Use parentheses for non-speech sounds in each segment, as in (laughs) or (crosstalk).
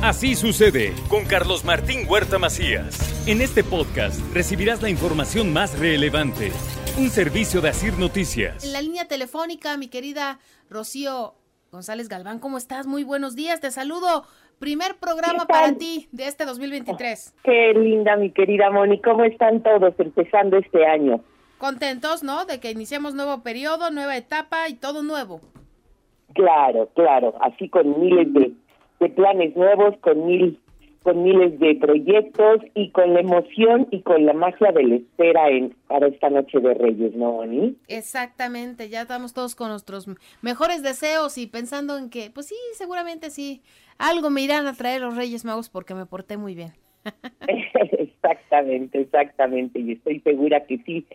Así sucede con Carlos Martín Huerta Macías. En este podcast recibirás la información más relevante. Un servicio de Asir Noticias. En la línea telefónica, mi querida Rocío González Galván, ¿cómo estás? Muy buenos días, te saludo. Primer programa para ti de este 2023. Qué linda, mi querida Moni. ¿Cómo están todos empezando este año? Contentos, ¿no? De que iniciemos nuevo periodo, nueva etapa y todo nuevo. Claro, claro. Así con miles de, de planes nuevos, con mil con miles de proyectos y con la emoción y con la magia de la espera en, para esta noche de Reyes, ¿no? Exactamente, ya estamos todos con nuestros mejores deseos y pensando en que, pues sí, seguramente sí, algo me irán a traer los Reyes Magos porque me porté muy bien. (laughs) (laughs) exactamente, exactamente, y estoy segura que sí.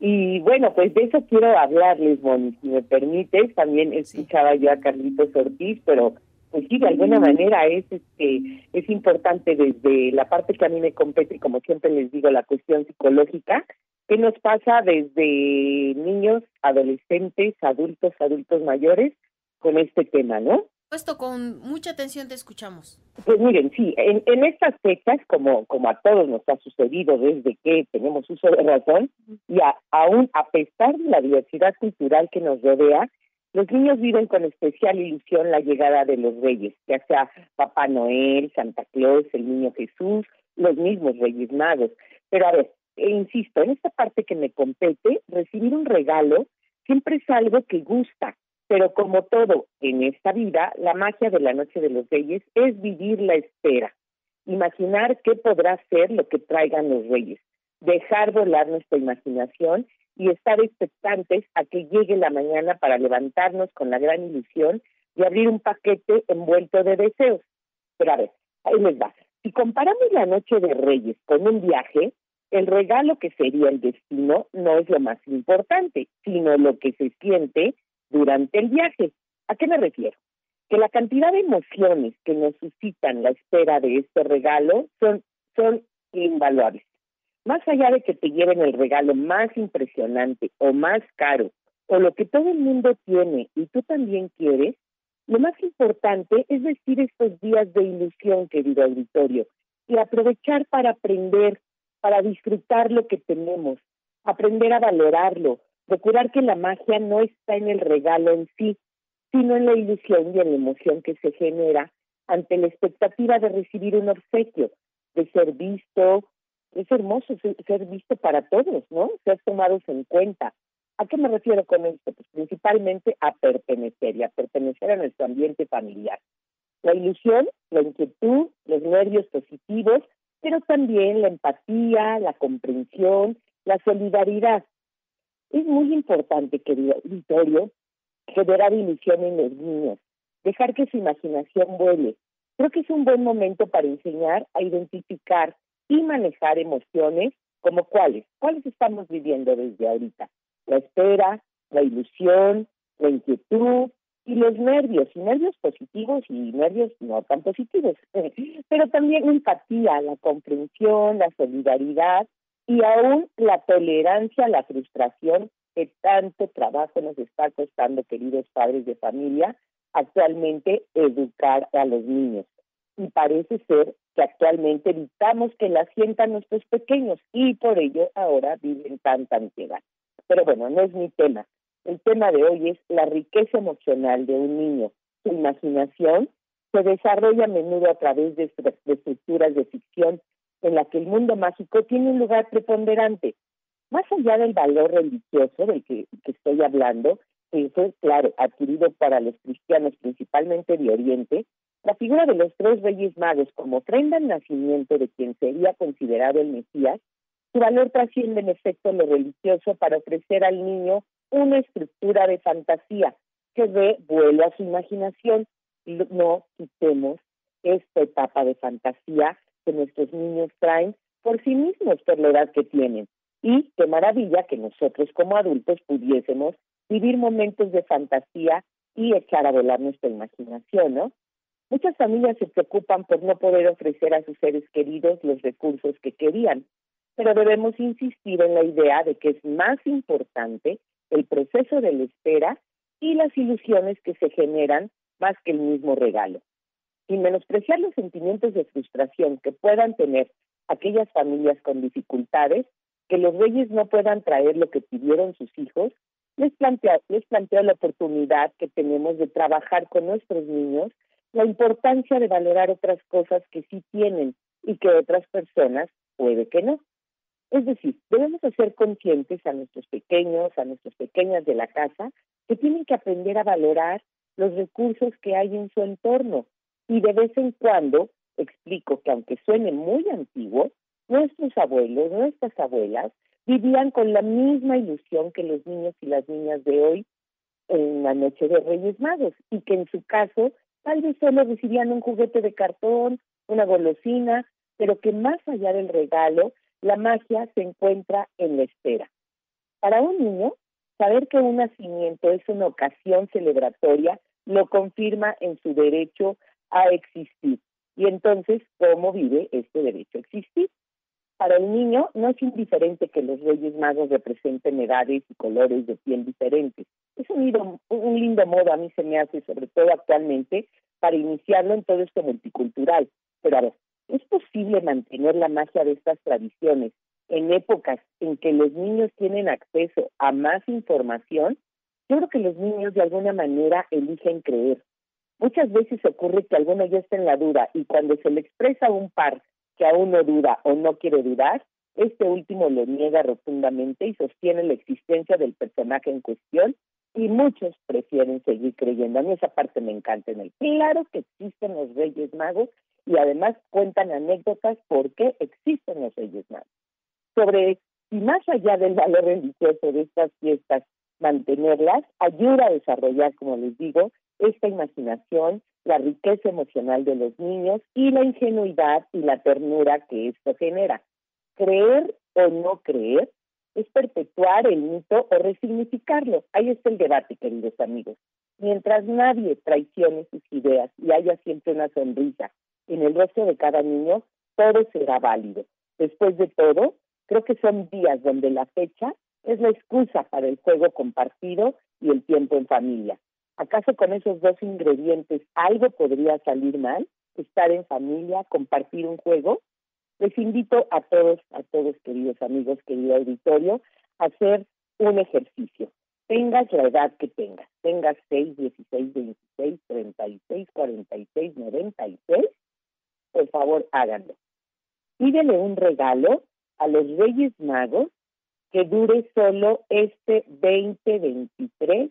Y bueno, pues de eso quiero hablarles, Moni, si me permites. También escuchaba yo a Carlitos Ortiz, pero pues sí, de alguna manera es este es importante desde la parte que a mí me compete, como siempre les digo, la cuestión psicológica, que nos pasa desde niños, adolescentes, adultos, adultos mayores, con este tema, ¿no? Esto con mucha atención te escuchamos. Pues miren, sí, en, en estas fechas, como, como a todos nos ha sucedido desde que tenemos uso de razón, y aún a pesar de la diversidad cultural que nos rodea, los niños viven con especial ilusión la llegada de los reyes, ya sea Papá Noel, Santa Claus, el Niño Jesús, los mismos Reyes Magos. Pero a ver, e insisto, en esta parte que me compete, recibir un regalo siempre es algo que gusta, pero como todo en esta vida, la magia de la Noche de los Reyes es vivir la espera, imaginar qué podrá ser lo que traigan los reyes, dejar volar nuestra imaginación y estar expectantes a que llegue la mañana para levantarnos con la gran ilusión de abrir un paquete envuelto de deseos. Pero a ver, ahí les va. Si comparamos la noche de Reyes con un viaje, el regalo que sería el destino no es lo más importante, sino lo que se siente durante el viaje. ¿A qué me refiero? Que la cantidad de emociones que nos suscitan la espera de este regalo son, son invaluables. Más allá de que te lleven el regalo más impresionante o más caro, o lo que todo el mundo tiene y tú también quieres, lo más importante es decir estos días de ilusión, querido auditorio, y aprovechar para aprender, para disfrutar lo que tenemos, aprender a valorarlo, procurar que la magia no está en el regalo en sí, sino en la ilusión y en la emoción que se genera ante la expectativa de recibir un obsequio, de ser visto, es hermoso ser, visto para todos, ¿no? Ser tomados en cuenta. ¿A qué me refiero con esto? Pues principalmente a pertenecer y a pertenecer a nuestro ambiente familiar. La ilusión, la inquietud, los nervios positivos, pero también la empatía, la comprensión, la solidaridad. Es muy importante, querido auditorio, generar ilusión en los niños, dejar que su imaginación vuele. Creo que es un buen momento para enseñar a identificar y manejar emociones como cuáles, cuáles estamos viviendo desde ahorita. La espera, la ilusión, la inquietud y los nervios, y nervios positivos y nervios no tan positivos, (laughs) pero también empatía, la comprensión, la solidaridad y aún la tolerancia a la frustración que tanto trabajo nos está costando, queridos padres de familia, actualmente educar a los niños y parece ser que actualmente evitamos que la sientan nuestros pequeños y por ello ahora viven tanta ansiedad. Pero bueno, no es mi tema. El tema de hoy es la riqueza emocional de un niño. Su imaginación se desarrolla a menudo a través de, estructuras de ficción en la que el mundo mágico tiene un lugar preponderante. Más allá del valor religioso del que, que estoy hablando, que fue, claro, adquirido para los cristianos principalmente de Oriente, la figura de los tres reyes magos como ofrenda al nacimiento de quien sería considerado el Mesías, su valor trasciende en efecto lo religioso para ofrecer al niño una estructura de fantasía que dé vuelo a su imaginación. No quitemos esta etapa de fantasía que nuestros niños traen por sí mismos, por la edad que tienen. Y qué maravilla que nosotros como adultos pudiésemos vivir momentos de fantasía y echar a volar nuestra imaginación, ¿no? Muchas familias se preocupan por no poder ofrecer a sus seres queridos los recursos que querían, pero debemos insistir en la idea de que es más importante el proceso de la espera y las ilusiones que se generan más que el mismo regalo. sin menospreciar los sentimientos de frustración que puedan tener aquellas familias con dificultades, que los reyes no puedan traer lo que pidieron sus hijos, les plantea, les plantea la oportunidad que tenemos de trabajar con nuestros niños, la importancia de valorar otras cosas que sí tienen y que otras personas puede que no. Es decir, debemos ser conscientes a nuestros pequeños, a nuestras pequeñas de la casa, que tienen que aprender a valorar los recursos que hay en su entorno. Y de vez en cuando explico que aunque suene muy antiguo, nuestros abuelos, nuestras abuelas, vivían con la misma ilusión que los niños y las niñas de hoy en la noche de Reyes Magos y que en su caso tal vez solo recibían un juguete de cartón, una golosina, pero que más allá del regalo la magia se encuentra en la espera. Para un niño, saber que un nacimiento es una ocasión celebratoria lo confirma en su derecho a existir. Y entonces, ¿cómo vive este derecho a existir? Para el niño no es indiferente que los Reyes Magos representen edades y colores de piel diferentes. Es un lindo, un lindo modo, a mí se me hace, sobre todo actualmente, para iniciarlo en todo esto multicultural. Pero a ¿Es posible mantener la magia de estas tradiciones en épocas en que los niños tienen acceso a más información? Yo creo que los niños de alguna manera eligen creer. Muchas veces ocurre que alguno ya está en la duda y cuando se le expresa a un par que aún no duda o no quiere dudar, este último lo niega rotundamente y sostiene la existencia del personaje en cuestión y muchos prefieren seguir creyendo. A mí esa parte me encanta en el. Claro que existen los Reyes Magos y además cuentan anécdotas por qué existen los Reyes Magos. Sobre si más allá del valor religioso de estas fiestas, mantenerlas ayuda a desarrollar, como les digo, esta imaginación, la riqueza emocional de los niños y la ingenuidad y la ternura que esto genera. Creer o no creer es perpetuar el mito o resignificarlo. Ahí está el debate, queridos amigos. Mientras nadie traicione sus ideas y haya siempre una sonrisa en el rostro de cada niño, todo será válido. Después de todo, creo que son días donde la fecha es la excusa para el juego compartido y el tiempo en familia. ¿Acaso con esos dos ingredientes algo podría salir mal? Estar en familia, compartir un juego. Les invito a todos, a todos queridos amigos, querido auditorio, a hacer un ejercicio. Tengas la edad que tengas, tengas 6, 16, 26, 36, 46, 96, por favor háganlo. Pídele un regalo a los Reyes Magos que dure solo este 2023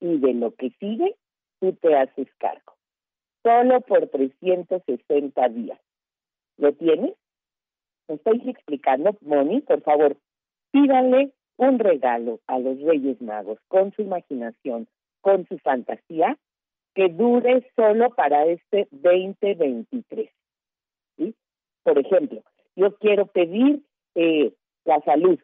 y de lo que sigue tú te haces cargo. Solo por 360 días. ¿Lo tienes? ¿Me estáis explicando, Moni? Por favor, pídale un regalo a los Reyes Magos con su imaginación, con su fantasía, que dure solo para este 2023. Por ejemplo, yo quiero pedir eh, la salud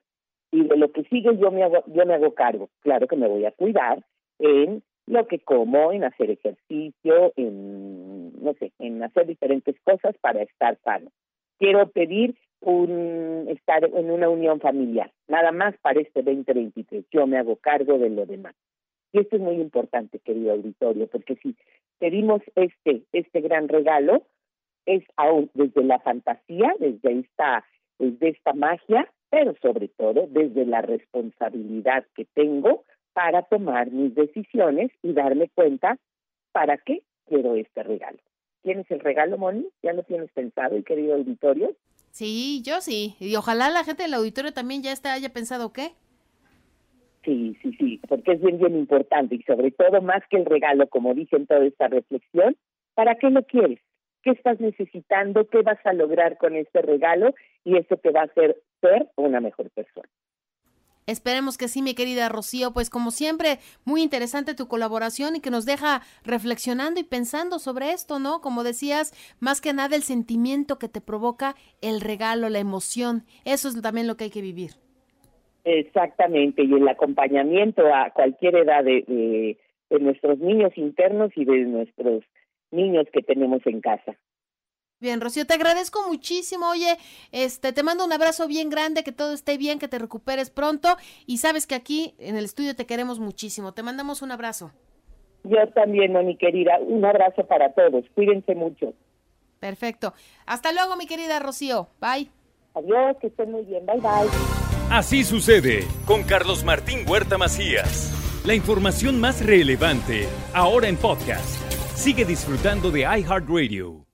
y de lo que sigue yo me hago, yo me hago cargo. Claro que me voy a cuidar en lo que como, en hacer ejercicio, en, no sé, en hacer diferentes cosas para estar sano. Quiero pedir un estar en una unión familiar, nada más para este 2023. Yo me hago cargo de lo demás. Y esto es muy importante, querido auditorio, porque si pedimos este, este gran regalo, es aún desde la fantasía, desde esta, desde esta magia, pero sobre todo desde la responsabilidad que tengo para tomar mis decisiones y darme cuenta para qué quiero este regalo. ¿Tienes el regalo, Moni? ¿Ya lo tienes pensado, y querido auditorio? Sí, yo sí. Y ojalá la gente del auditorio también ya está, haya pensado qué. Sí, sí, sí, porque es bien, bien importante y sobre todo más que el regalo, como dice en toda esta reflexión, ¿para qué lo quieres? qué estás necesitando, qué vas a lograr con este regalo y eso te va a hacer ser una mejor persona. Esperemos que sí, mi querida Rocío, pues como siempre, muy interesante tu colaboración y que nos deja reflexionando y pensando sobre esto, ¿no? Como decías, más que nada el sentimiento que te provoca el regalo, la emoción, eso es también lo que hay que vivir. Exactamente, y el acompañamiento a cualquier edad de, de nuestros niños internos y de nuestros niños que tenemos en casa. Bien, Rocío, te agradezco muchísimo. Oye, este, te mando un abrazo bien grande, que todo esté bien, que te recuperes pronto. Y sabes que aquí en el estudio te queremos muchísimo. Te mandamos un abrazo. Yo también, mi querida. Un abrazo para todos. Cuídense mucho. Perfecto. Hasta luego, mi querida Rocío. Bye. Adiós, que estén muy bien. Bye, bye. Así sucede con Carlos Martín Huerta Macías. La información más relevante, ahora en podcast. Sigue disfrutando de iHeartRadio.